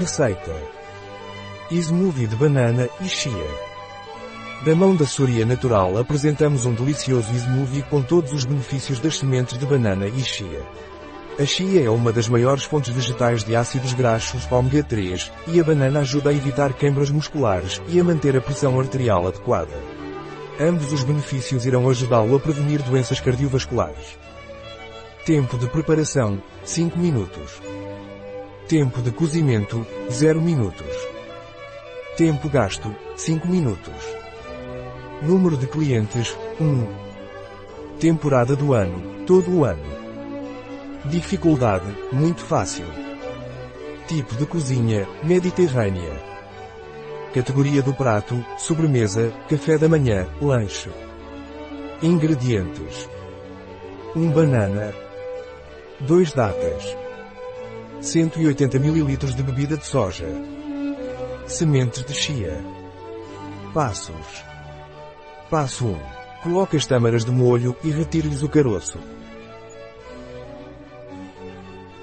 Receita. Smoothie de banana e chia. Da mão da Soria Natural apresentamos um delicioso smoothie com todos os benefícios das sementes de banana e chia. A chia é uma das maiores fontes vegetais de ácidos graxos ômega 3, e a banana ajuda a evitar queimbras musculares e a manter a pressão arterial adequada. Ambos os benefícios irão ajudá-lo a prevenir doenças cardiovasculares. Tempo de preparação, 5 minutos. Tempo de cozimento, 0 minutos. Tempo gasto, 5 minutos. Número de clientes, 1. Temporada do ano, todo o ano. Dificuldade, muito fácil. Tipo de cozinha, mediterrânea. Categoria do prato, sobremesa, café da manhã, lanche. Ingredientes. 1 banana. 2 datas. 180 ml de bebida de soja. Sementes de chia. Passos. Passo 1. Coloque as tâmaras de molho e retire-lhes o caroço.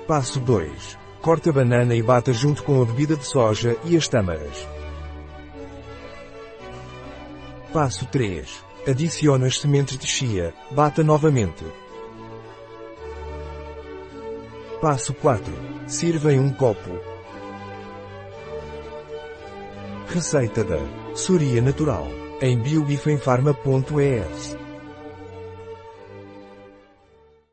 Passo 2. Corte a banana e bata junto com a bebida de soja e as tâmaras. Passo 3. Adicione as sementes de chia, bata novamente. Passo 4. Sirva em um copo. Receita da Soria Natural em biobifenfarma.es